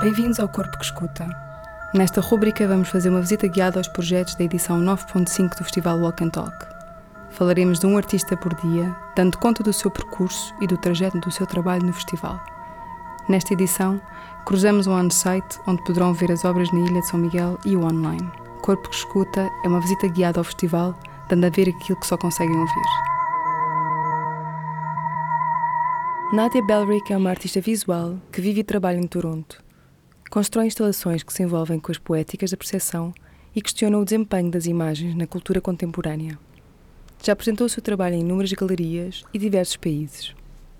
Bem-vindos ao Corpo que Escuta. Nesta rúbrica vamos fazer uma visita guiada aos projetos da edição 9.5 do Festival Walk and Talk. Falaremos de um artista por dia, dando conta do seu percurso e do trajeto do seu trabalho no festival. Nesta edição, cruzamos o on-site, onde poderão ver as obras na Ilha de São Miguel e o online. Corpo que Escuta é uma visita guiada ao festival, dando a ver aquilo que só conseguem ouvir. Nadia Bellrick é uma artista visual que vive e trabalha em Toronto. Constrói instalações que se envolvem com as poéticas da percepção e questionam o desempenho das imagens na cultura contemporânea. Já apresentou o seu trabalho em inúmeras galerias e diversos países.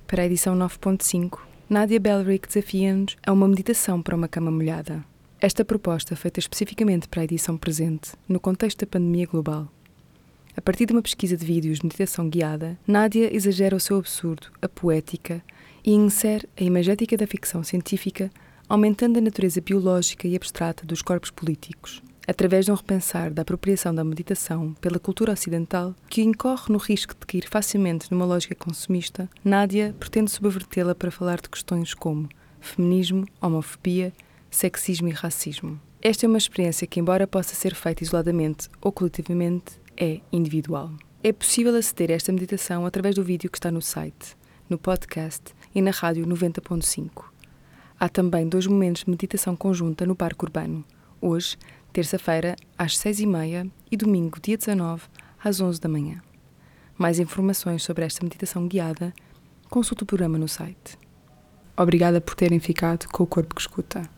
Para a edição 9.5, Nadia Bellrick desafia-nos a uma meditação para uma cama molhada. Esta proposta, feita especificamente para a edição presente, no contexto da pandemia global. A partir de uma pesquisa de vídeos de meditação guiada, Nádia exagera o seu absurdo, a poética, e insere a imagética da ficção científica aumentando a natureza biológica e abstrata dos corpos políticos, através de um repensar da apropriação da meditação pela cultura ocidental, que incorre no risco de cair facilmente numa lógica consumista, Nádia pretende subvertê-la para falar de questões como feminismo, homofobia, sexismo e racismo. Esta é uma experiência que, embora possa ser feita isoladamente ou coletivamente, é individual. É possível aceder a esta meditação através do vídeo que está no site, no podcast e na rádio 90.5. Há também dois momentos de meditação conjunta no Parque Urbano, hoje, terça-feira, às seis e meia e domingo, dia 19, às 11 da manhã. Mais informações sobre esta meditação guiada, consulte o programa no site. Obrigada por terem ficado com o corpo que escuta.